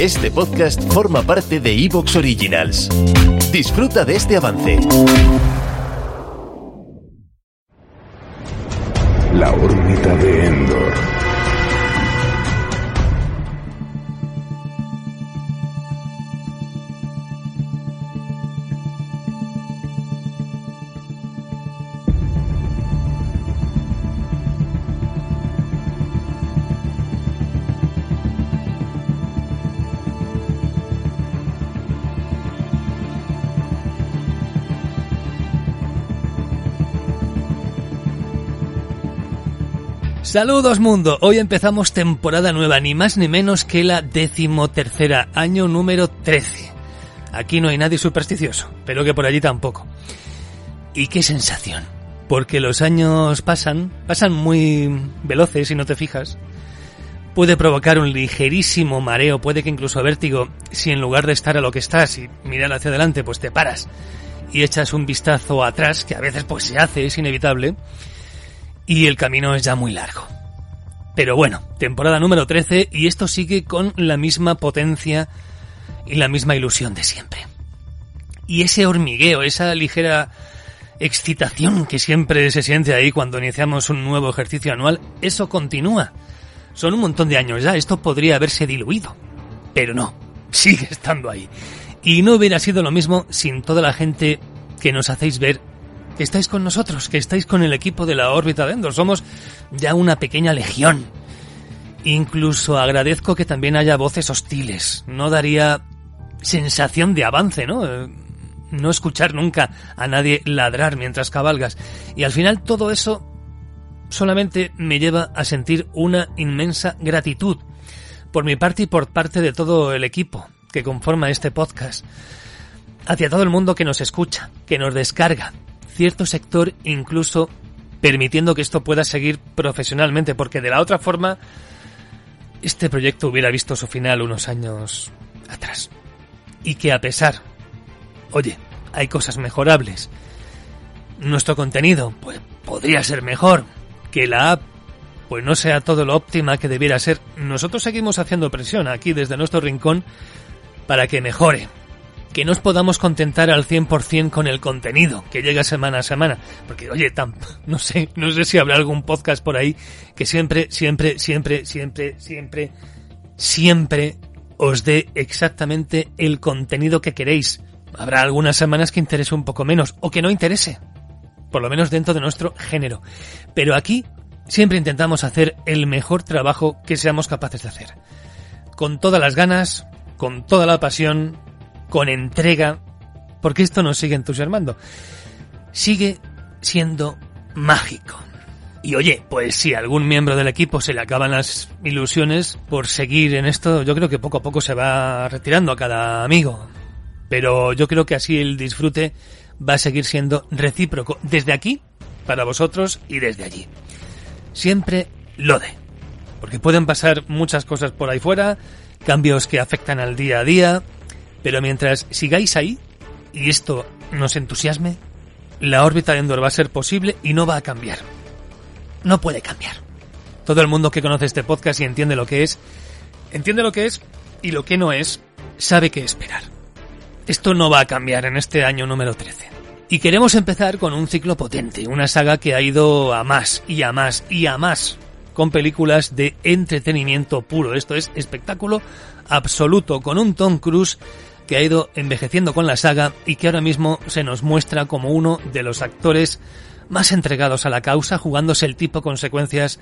Este podcast forma parte de Evox Originals. Disfruta de este avance. La órbita de Endor. Saludos mundo, hoy empezamos temporada nueva, ni más ni menos que la decimotercera, año número 13. Aquí no hay nadie supersticioso, pero que por allí tampoco. Y qué sensación, porque los años pasan, pasan muy veloces si no te fijas. Puede provocar un ligerísimo mareo, puede que incluso vértigo, si en lugar de estar a lo que estás y mirar hacia adelante, pues te paras y echas un vistazo atrás, que a veces pues se hace, es inevitable y el camino es ya muy largo. Pero bueno, temporada número 13 y esto sigue con la misma potencia y la misma ilusión de siempre. Y ese hormigueo, esa ligera excitación que siempre se siente ahí cuando iniciamos un nuevo ejercicio anual, eso continúa. Son un montón de años ya, esto podría haberse diluido. Pero no, sigue estando ahí. Y no hubiera sido lo mismo sin toda la gente que nos hacéis ver que estáis con nosotros, que estáis con el equipo de la órbita de Endor. Somos ya una pequeña legión. Incluso agradezco que también haya voces hostiles. No daría sensación de avance, ¿no? Eh, no escuchar nunca a nadie ladrar mientras cabalgas. Y al final todo eso solamente me lleva a sentir una inmensa gratitud por mi parte y por parte de todo el equipo que conforma este podcast, hacia todo el mundo que nos escucha, que nos descarga, cierto sector incluso permitiendo que esto pueda seguir profesionalmente, porque de la otra forma este proyecto hubiera visto su final unos años atrás. Y que a pesar, oye, hay cosas mejorables. Nuestro contenido, pues podría ser mejor. Que la app, pues no sea todo lo óptima que debiera ser. Nosotros seguimos haciendo presión aquí desde nuestro rincón para que mejore, que nos podamos contentar al 100% con el contenido que llega semana a semana. Porque, oye, no sé, no sé si habrá algún podcast por ahí que siempre, siempre, siempre, siempre, siempre, siempre os dé exactamente el contenido que queréis. Habrá algunas semanas que interese un poco menos o que no interese. Por lo menos dentro de nuestro género. Pero aquí siempre intentamos hacer el mejor trabajo que seamos capaces de hacer. Con todas las ganas, con toda la pasión, con entrega, porque esto nos sigue entusiasmando. Sigue siendo mágico. Y oye, pues si a algún miembro del equipo se le acaban las ilusiones por seguir en esto, yo creo que poco a poco se va retirando a cada amigo. Pero yo creo que así el disfrute va a seguir siendo recíproco desde aquí para vosotros y desde allí. Siempre lo de. Porque pueden pasar muchas cosas por ahí fuera, cambios que afectan al día a día, pero mientras sigáis ahí, y esto nos entusiasme, la órbita de Endor va a ser posible y no va a cambiar. No puede cambiar. Todo el mundo que conoce este podcast y entiende lo que es, entiende lo que es y lo que no es, sabe qué esperar. Esto no va a cambiar en este año número 13. Y queremos empezar con un ciclo potente, una saga que ha ido a más y a más y a más, con películas de entretenimiento puro. Esto es espectáculo absoluto, con un Tom Cruise que ha ido envejeciendo con la saga y que ahora mismo se nos muestra como uno de los actores más entregados a la causa, jugándose el tipo consecuencias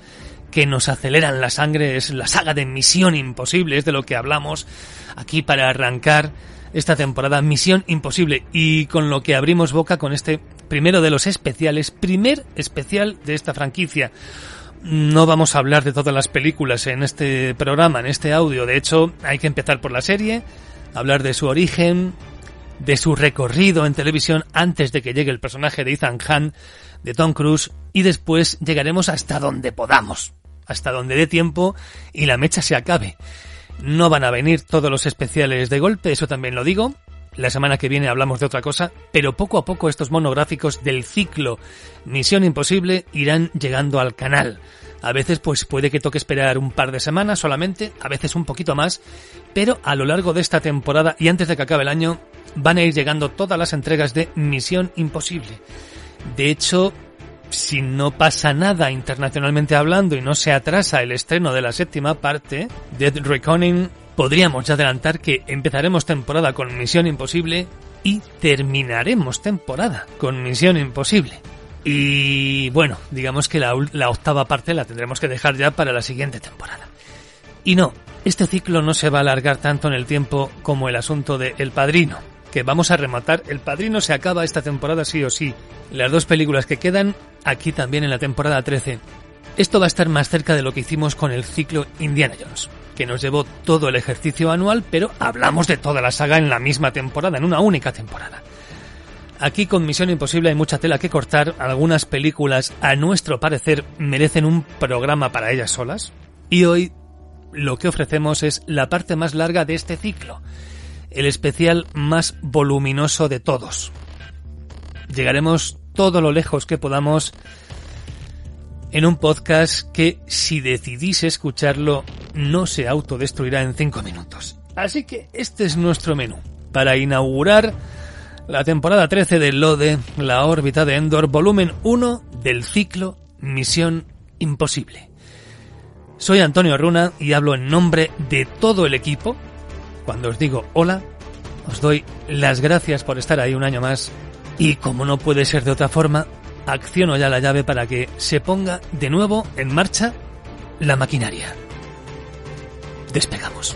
que nos aceleran la sangre. Es la saga de Misión Imposible, es de lo que hablamos aquí para arrancar esta temporada. Misión Imposible. Y con lo que abrimos boca con este primero de los especiales, primer especial de esta franquicia. No vamos a hablar de todas las películas en este programa, en este audio. De hecho, hay que empezar por la serie hablar de su origen, de su recorrido en televisión antes de que llegue el personaje de Ethan Hunt, de Tom Cruise, y después llegaremos hasta donde podamos, hasta donde dé tiempo y la mecha se acabe. No van a venir todos los especiales de golpe, eso también lo digo. La semana que viene hablamos de otra cosa, pero poco a poco estos monográficos del ciclo Misión Imposible irán llegando al canal. A veces pues puede que toque esperar un par de semanas solamente, a veces un poquito más, pero a lo largo de esta temporada y antes de que acabe el año van a ir llegando todas las entregas de Misión Imposible. De hecho, si no pasa nada internacionalmente hablando y no se atrasa el estreno de la séptima parte, Dead Reckoning, podríamos adelantar que empezaremos temporada con Misión Imposible y terminaremos temporada con Misión Imposible. Y bueno, digamos que la, la, octava parte la tendremos que dejar ya para la siguiente temporada. Y no, este ciclo no se va a alargar tanto en el tiempo como el asunto de El Padrino, que vamos a rematar. El Padrino se acaba esta temporada sí o sí. Las dos películas que quedan aquí también en la temporada 13. Esto va a estar más cerca de lo que hicimos con el ciclo Indiana Jones, que nos llevó todo el ejercicio anual, pero hablamos de toda la saga en la misma temporada, en una única temporada. Aquí con Misión Imposible hay mucha tela que cortar, algunas películas a nuestro parecer merecen un programa para ellas solas, y hoy lo que ofrecemos es la parte más larga de este ciclo, el especial más voluminoso de todos. Llegaremos todo lo lejos que podamos en un podcast que si decidís escucharlo no se autodestruirá en 5 minutos. Así que este es nuestro menú para inaugurar la temporada 13 de LODE, la órbita de Endor, volumen 1 del ciclo Misión Imposible. Soy Antonio Runa y hablo en nombre de todo el equipo. Cuando os digo hola, os doy las gracias por estar ahí un año más y como no puede ser de otra forma, acciono ya la llave para que se ponga de nuevo en marcha la maquinaria. Despegamos.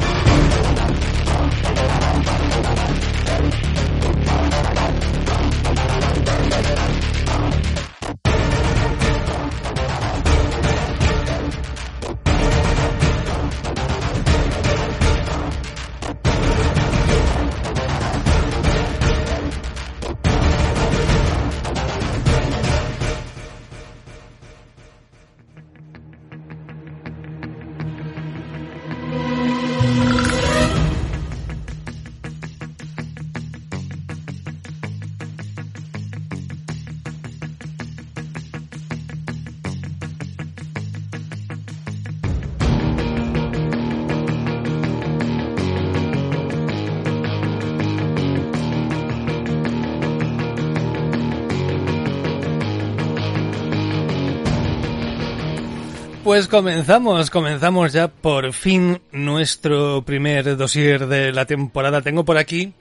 Pues comenzamos, comenzamos ya por fin nuestro primer dossier de la temporada. Tengo por aquí,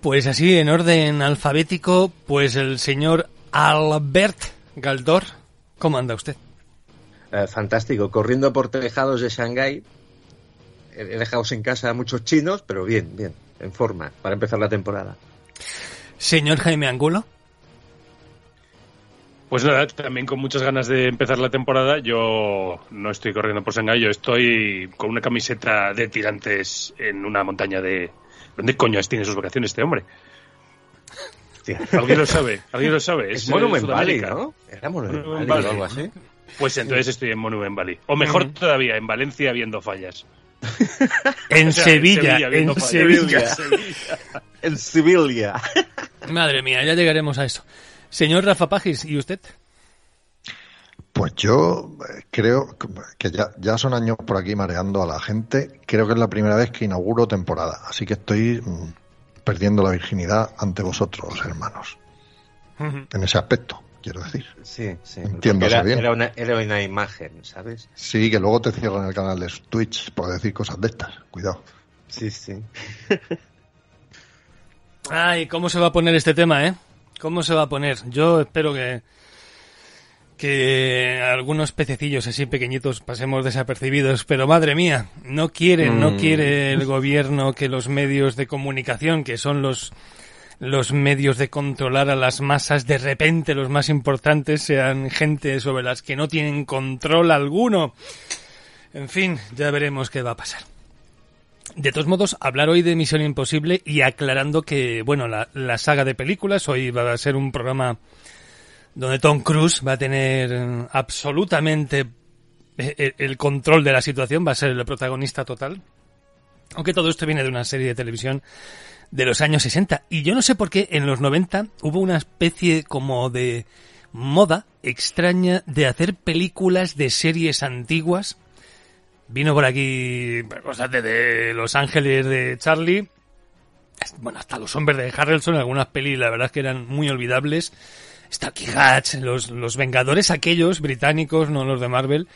pues así en orden alfabético, pues el señor Albert Galdor. ¿Cómo anda usted? Eh, fantástico, corriendo por tejados de Shanghái. He dejado en casa a muchos chinos, pero bien, bien, en forma, para empezar la temporada. Señor Jaime Angulo. Pues nada, también con muchas ganas de empezar la temporada. Yo no estoy corriendo por Shanghái, yo estoy con una camiseta de tirantes en una montaña de... ¿Dónde coño tiene sus vacaciones este hombre? ¿Alguien lo sabe? ¿Alguien lo sabe? Es, Monument Valley, ¿no? Era Monument, Valley, o algo así. Pues entonces estoy en Monument Valley. O mejor todavía, en Valencia viendo fallas. en, Sevilla, en Sevilla, en Sevilla. Madre mía, ya llegaremos a eso. Señor Rafa Pagis, ¿y usted? Pues yo eh, creo que ya, ya son años por aquí mareando a la gente. Creo que es la primera vez que inauguro temporada, así que estoy mm, perdiendo la virginidad ante vosotros, hermanos. En ese aspecto, quiero decir. Sí, sí. Entiendo era, bien. Era una, era una imagen, ¿sabes? Sí, que luego te cierran el canal de Twitch por decir cosas de estas. Cuidado. Sí, sí. Ay, ¿cómo se va a poner este tema, eh? ¿Cómo se va a poner? Yo espero que que algunos pececillos así pequeñitos pasemos desapercibidos, pero madre mía, no quiere, no quiere el gobierno que los medios de comunicación, que son los los medios de controlar a las masas, de repente los más importantes sean gente sobre las que no tienen control alguno. En fin, ya veremos qué va a pasar. De todos modos, hablar hoy de Misión Imposible y aclarando que, bueno, la, la saga de películas, hoy va a ser un programa donde Tom Cruise va a tener eh, absolutamente el, el control de la situación, va a ser el protagonista total. Aunque todo esto viene de una serie de televisión de los años 60. Y yo no sé por qué en los 90 hubo una especie como de moda extraña de hacer películas de series antiguas. Vino por aquí cosas de, Los Ángeles de Charlie. Bueno, hasta los hombres de Harrelson, algunas pelis la verdad es que eran muy olvidables. Starkey Hatch, los, los Vengadores aquellos británicos, no los de Marvel.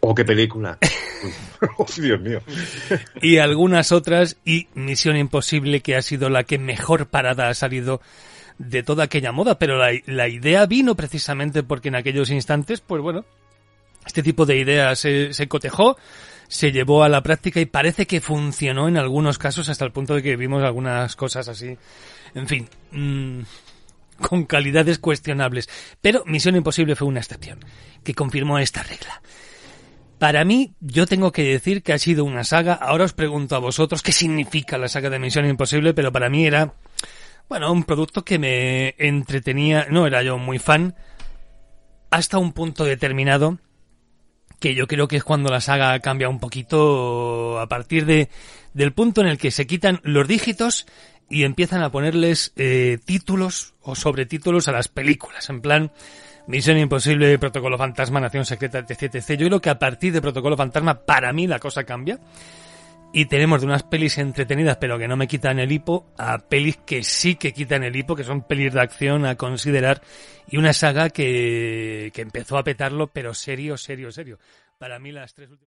Oh, qué película. oh, Dios mío. y algunas otras, y Misión Imposible, que ha sido la que mejor parada ha salido de toda aquella moda, pero la, la idea vino precisamente porque en aquellos instantes, pues bueno, este tipo de ideas se, se, cotejó, se llevó a la práctica y parece que funcionó en algunos casos hasta el punto de que vimos algunas cosas así. En fin, mmm, con calidades cuestionables. Pero Misión Imposible fue una excepción, que confirmó esta regla. Para mí, yo tengo que decir que ha sido una saga. Ahora os pregunto a vosotros qué significa la saga de Misión Imposible, pero para mí era, bueno, un producto que me entretenía. No era yo muy fan. Hasta un punto determinado, que yo creo que es cuando la saga cambia un poquito a partir de, del punto en el que se quitan los dígitos y empiezan a ponerles eh, títulos o sobretítulos a las películas. En plan, Misión Imposible, Protocolo Fantasma, Nación Secreta, etc, etc. Yo creo que a partir de Protocolo Fantasma, para mí la cosa cambia. Y tenemos de unas pelis entretenidas, pero que no me quitan el hipo, a pelis que sí que quitan el hipo, que son pelis de acción a considerar. Y una saga que, que empezó a petarlo, pero serio, serio, serio. Para mí las tres últimas.